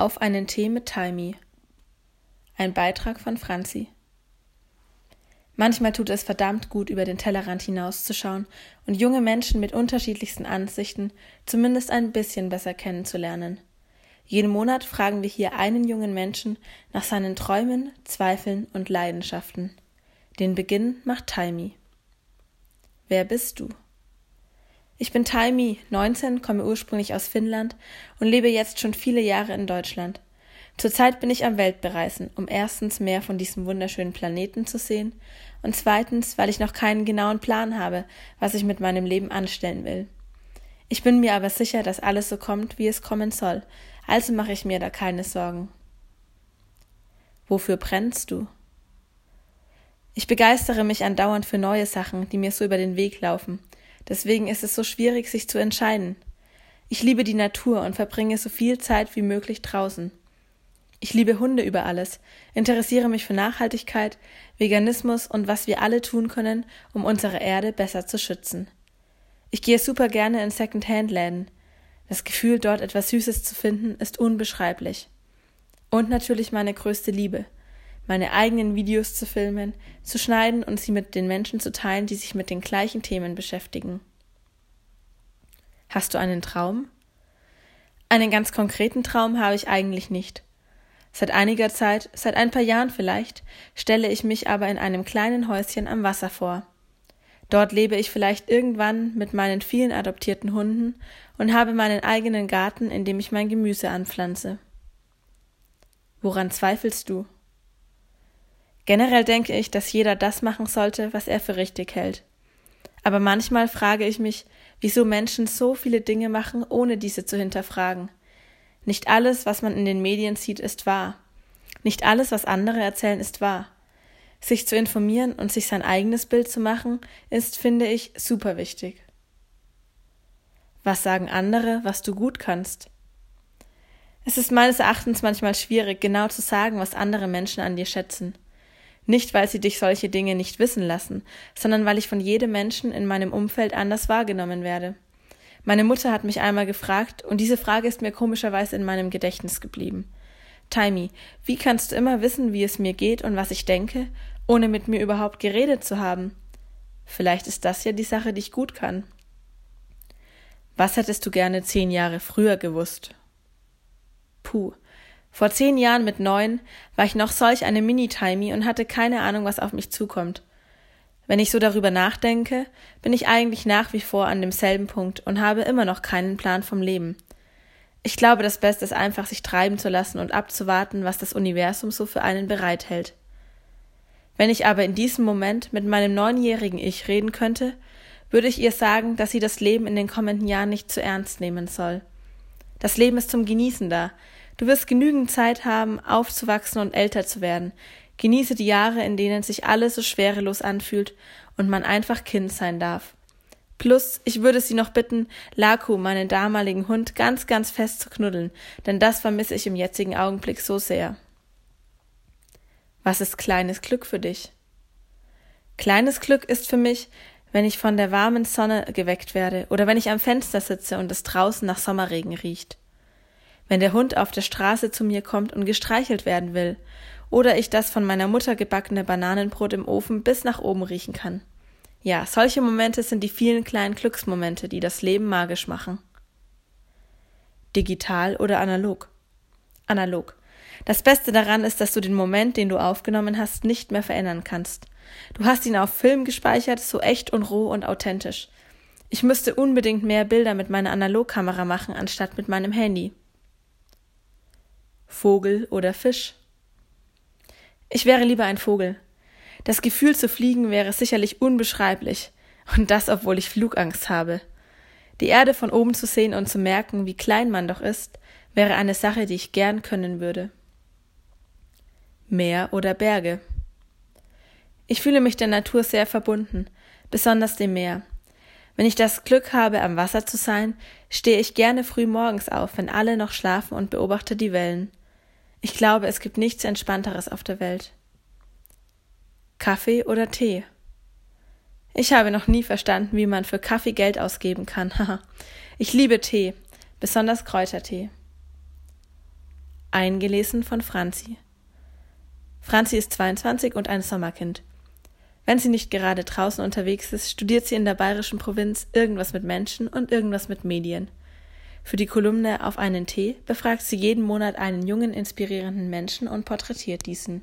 Auf einen Tee mit Taimi. Ein Beitrag von Franzi. Manchmal tut es verdammt gut, über den Tellerrand hinauszuschauen und junge Menschen mit unterschiedlichsten Ansichten zumindest ein bisschen besser kennenzulernen. Jeden Monat fragen wir hier einen jungen Menschen nach seinen Träumen, Zweifeln und Leidenschaften. Den Beginn macht Taimi. Wer bist du? Ich bin Taimi, 19, komme ursprünglich aus Finnland und lebe jetzt schon viele Jahre in Deutschland. Zurzeit bin ich am Weltbereisen, um erstens mehr von diesem wunderschönen Planeten zu sehen und zweitens, weil ich noch keinen genauen Plan habe, was ich mit meinem Leben anstellen will. Ich bin mir aber sicher, dass alles so kommt, wie es kommen soll, also mache ich mir da keine Sorgen. Wofür brennst du? Ich begeistere mich andauernd für neue Sachen, die mir so über den Weg laufen. Deswegen ist es so schwierig, sich zu entscheiden. Ich liebe die Natur und verbringe so viel Zeit wie möglich draußen. Ich liebe Hunde über alles, interessiere mich für Nachhaltigkeit, Veganismus und was wir alle tun können, um unsere Erde besser zu schützen. Ich gehe super gerne in Second-Hand-Läden. Das Gefühl, dort etwas Süßes zu finden, ist unbeschreiblich. Und natürlich meine größte Liebe, meine eigenen Videos zu filmen, zu schneiden und sie mit den Menschen zu teilen, die sich mit den gleichen Themen beschäftigen. Hast du einen Traum? Einen ganz konkreten Traum habe ich eigentlich nicht. Seit einiger Zeit, seit ein paar Jahren vielleicht, stelle ich mich aber in einem kleinen Häuschen am Wasser vor. Dort lebe ich vielleicht irgendwann mit meinen vielen adoptierten Hunden und habe meinen eigenen Garten, in dem ich mein Gemüse anpflanze. Woran zweifelst du? Generell denke ich, dass jeder das machen sollte, was er für richtig hält. Aber manchmal frage ich mich, wieso Menschen so viele Dinge machen, ohne diese zu hinterfragen. Nicht alles, was man in den Medien sieht, ist wahr. Nicht alles, was andere erzählen, ist wahr. Sich zu informieren und sich sein eigenes Bild zu machen, ist, finde ich, super wichtig. Was sagen andere, was du gut kannst? Es ist meines Erachtens manchmal schwierig, genau zu sagen, was andere Menschen an dir schätzen. Nicht, weil sie dich solche Dinge nicht wissen lassen, sondern weil ich von jedem Menschen in meinem Umfeld anders wahrgenommen werde. Meine Mutter hat mich einmal gefragt, und diese Frage ist mir komischerweise in meinem Gedächtnis geblieben. Taimi, wie kannst du immer wissen, wie es mir geht und was ich denke, ohne mit mir überhaupt geredet zu haben? Vielleicht ist das ja die Sache, die ich gut kann. Was hättest du gerne zehn Jahre früher gewusst? Puh. Vor zehn Jahren mit neun war ich noch solch eine Mini-Timey und hatte keine Ahnung, was auf mich zukommt. Wenn ich so darüber nachdenke, bin ich eigentlich nach wie vor an demselben Punkt und habe immer noch keinen Plan vom Leben. Ich glaube, das Beste ist einfach, sich treiben zu lassen und abzuwarten, was das Universum so für einen bereithält. Wenn ich aber in diesem Moment mit meinem neunjährigen Ich reden könnte, würde ich ihr sagen, dass sie das Leben in den kommenden Jahren nicht zu ernst nehmen soll. Das Leben ist zum Genießen da. Du wirst genügend Zeit haben, aufzuwachsen und älter zu werden. Genieße die Jahre, in denen sich alles so schwerelos anfühlt und man einfach Kind sein darf. Plus, ich würde sie noch bitten, Laku, meinen damaligen Hund, ganz, ganz fest zu knuddeln, denn das vermisse ich im jetzigen Augenblick so sehr. Was ist kleines Glück für dich? Kleines Glück ist für mich, wenn ich von der warmen Sonne geweckt werde oder wenn ich am Fenster sitze und es draußen nach Sommerregen riecht. Wenn der Hund auf der Straße zu mir kommt und gestreichelt werden will oder ich das von meiner Mutter gebackene Bananenbrot im Ofen bis nach oben riechen kann. Ja, solche Momente sind die vielen kleinen Glücksmomente, die das Leben magisch machen. Digital oder analog? Analog. Das Beste daran ist, dass du den Moment, den du aufgenommen hast, nicht mehr verändern kannst. Du hast ihn auf Film gespeichert, so echt und roh und authentisch. Ich müsste unbedingt mehr Bilder mit meiner Analogkamera machen, anstatt mit meinem Handy. Vogel oder Fisch? Ich wäre lieber ein Vogel. Das Gefühl zu fliegen wäre sicherlich unbeschreiblich, und das, obwohl ich Flugangst habe. Die Erde von oben zu sehen und zu merken, wie klein man doch ist, wäre eine Sache, die ich gern können würde. Meer oder Berge. Ich fühle mich der Natur sehr verbunden, besonders dem Meer. Wenn ich das Glück habe, am Wasser zu sein, stehe ich gerne früh morgens auf, wenn alle noch schlafen und beobachte die Wellen. Ich glaube, es gibt nichts Entspannteres auf der Welt. Kaffee oder Tee? Ich habe noch nie verstanden, wie man für Kaffee Geld ausgeben kann. ich liebe Tee, besonders Kräutertee. Eingelesen von Franzi. Franzi ist 22 und ein Sommerkind. Wenn sie nicht gerade draußen unterwegs ist, studiert sie in der bayerischen Provinz irgendwas mit Menschen und irgendwas mit Medien. Für die Kolumne Auf einen Tee befragt sie jeden Monat einen jungen, inspirierenden Menschen und porträtiert diesen.